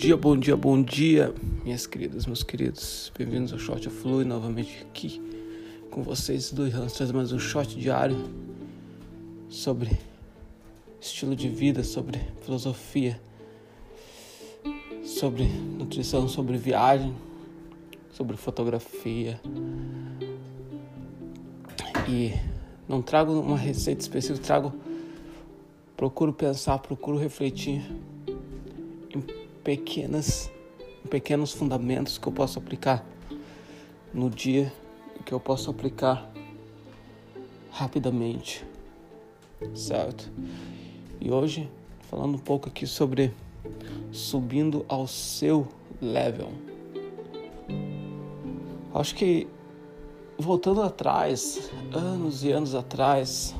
dia, bom dia, bom dia, minhas queridas, meus queridos. Bem-vindos ao Short Flui, novamente aqui com vocês do Irãs, trazendo mais um short diário sobre estilo de vida, sobre filosofia, sobre nutrição, sobre viagem, sobre fotografia. E não trago uma receita específica, trago procuro pensar, procuro refletir pequenas, pequenos fundamentos que eu posso aplicar no dia que eu posso aplicar rapidamente, certo? E hoje falando um pouco aqui sobre subindo ao seu level. Acho que voltando atrás, anos e anos atrás,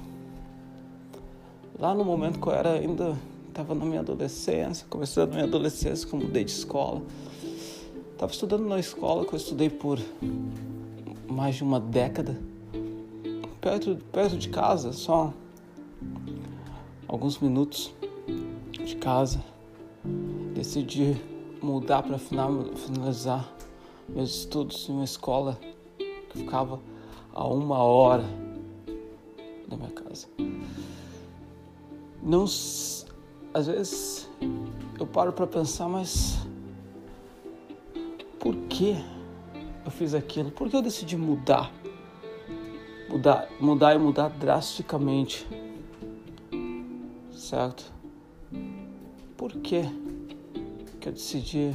lá no momento que eu era ainda estava na minha adolescência, começando a minha adolescência, como mudei de escola. Estava estudando na escola que eu estudei por mais de uma década, perto, perto de casa, só alguns minutos de casa. Decidi mudar para finalizar meus estudos em uma escola que ficava a uma hora da minha casa. Não às vezes eu paro para pensar, mas por que eu fiz aquilo? Por que eu decidi mudar? Mudar, mudar e mudar drasticamente. Certo? Por que que eu decidi?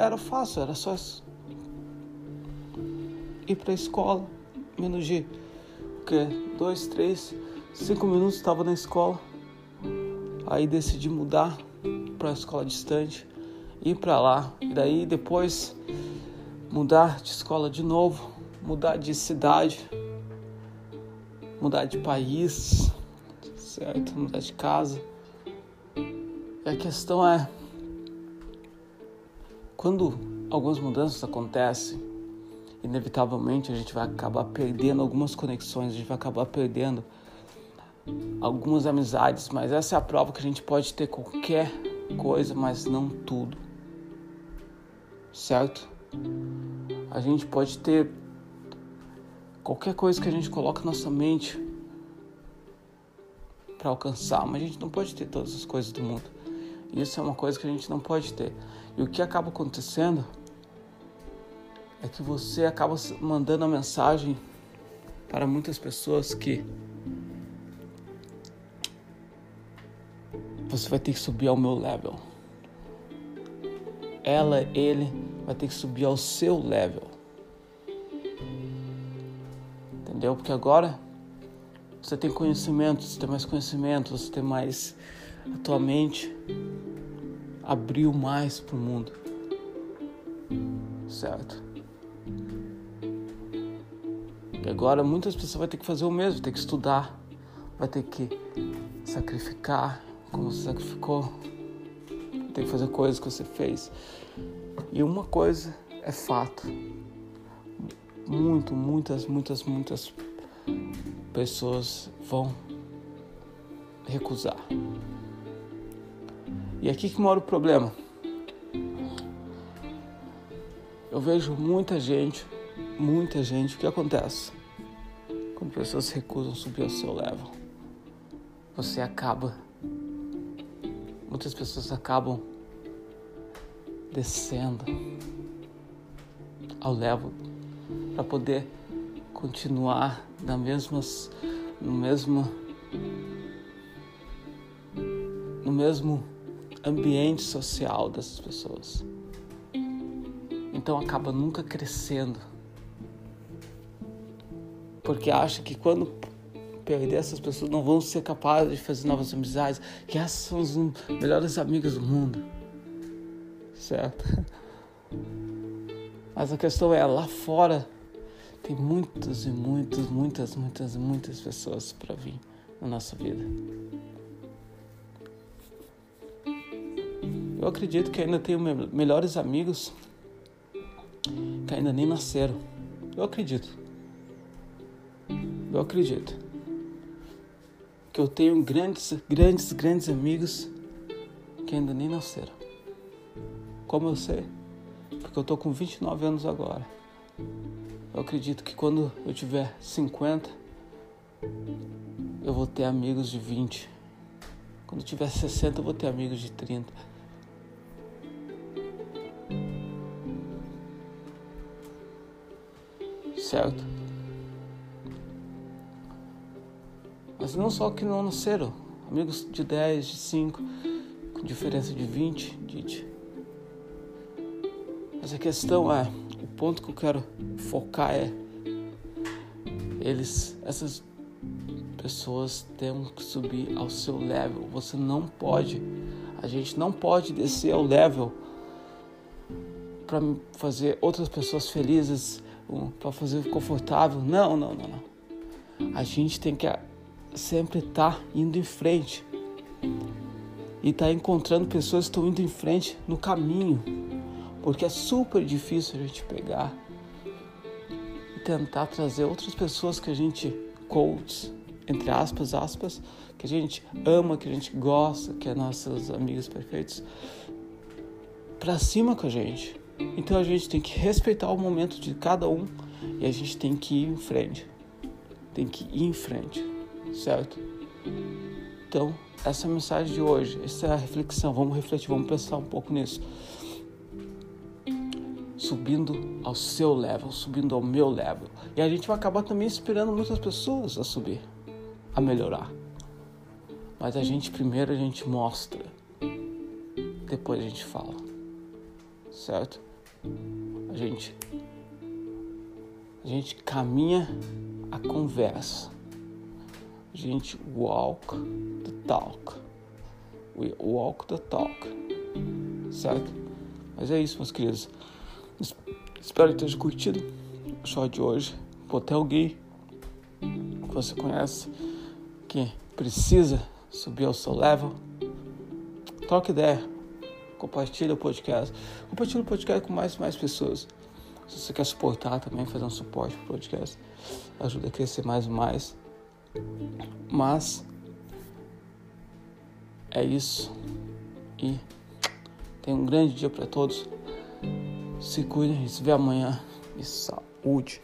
Era fácil, era só ir para a escola, menos de o quê? Dois, três Cinco minutos estava na escola, aí decidi mudar para a escola distante, ir para lá, e daí depois mudar de escola de novo, mudar de cidade, mudar de país, certo? Mudar de casa. E a questão é quando algumas mudanças acontecem, inevitavelmente a gente vai acabar perdendo algumas conexões, a gente vai acabar perdendo algumas amizades, mas essa é a prova que a gente pode ter qualquer coisa, mas não tudo. Certo? A gente pode ter qualquer coisa que a gente coloca na nossa mente para alcançar, mas a gente não pode ter todas as coisas do mundo. Isso é uma coisa que a gente não pode ter. E o que acaba acontecendo é que você acaba mandando a mensagem para muitas pessoas que você vai ter que subir ao meu level. Ela, ele vai ter que subir ao seu level. Entendeu? Porque agora você tem conhecimento, você tem mais conhecimento, você tem mais. A tua mente abriu mais para o mundo. Certo? E agora muitas pessoas vão ter que fazer o mesmo, vai ter que estudar, vai ter que sacrificar, como você sacrificou, tem que fazer coisas que você fez. E uma coisa é fato. Muito, muitas, muitas, muitas pessoas vão recusar. E aqui que mora o problema. Eu vejo muita gente, muita gente, o que acontece? Quando pessoas recusam subir ao seu level, você acaba muitas pessoas acabam descendo ao level para poder continuar na mesmas no mesmo no mesmo ambiente social dessas pessoas. Então acaba nunca crescendo. Porque acha que quando perder essas pessoas, não vão ser capazes de fazer novas amizades, que essas são as melhores amigas do mundo. Certo? Mas a questão é, lá fora tem muitas e muitas, muitas, muitas, muitas pessoas para vir na nossa vida. Eu acredito que ainda tenho melhores amigos que ainda nem nasceram. Eu acredito. Eu acredito que eu tenho grandes, grandes, grandes amigos que ainda nem nasceram. Como eu sei? Porque eu tô com 29 anos agora. Eu acredito que quando eu tiver 50, eu vou ter amigos de 20. Quando eu tiver 60, eu vou ter amigos de 30. Certo? Mas não só que não nasceram, amigos de 10, de 5, com diferença de 20, de mas a questão é, o ponto que eu quero focar é eles, essas pessoas têm que subir ao seu level. Você não pode, a gente não pode descer ao level para fazer outras pessoas felizes, para fazer confortável. Não, não, não, não. A gente tem que sempre estar tá indo em frente e estar tá encontrando pessoas que estão indo em frente no caminho porque é super difícil a gente pegar e tentar trazer outras pessoas que a gente coaches, entre aspas, aspas, que a gente ama, que a gente gosta, que é nossos amigos perfeitos, para cima com a gente. Então a gente tem que respeitar o momento de cada um e a gente tem que ir em frente. Tem que ir em frente, certo? Então, essa é a mensagem de hoje, essa é a reflexão. Vamos refletir, vamos pensar um pouco nisso subindo ao seu level, subindo ao meu level. E a gente vai acabar também inspirando muitas pessoas a subir, a melhorar. Mas a gente primeiro a gente mostra, depois a gente fala. Certo? A gente a gente caminha a conversa. Gente walk the talk. We walk the talk. Certo? Mas é isso, meus queridos. Espero que tenha curtido o show de hoje. Pô, tem alguém que você conhece que precisa subir ao seu level. Troca ideia. Compartilha o podcast. Compartilha o podcast com mais e mais pessoas. Se você quer suportar também, fazer um suporte pro podcast, ajuda a crescer mais e mais. Mas é isso. E tenha um grande dia para todos. Se cuidem, se vê amanhã. E saúde.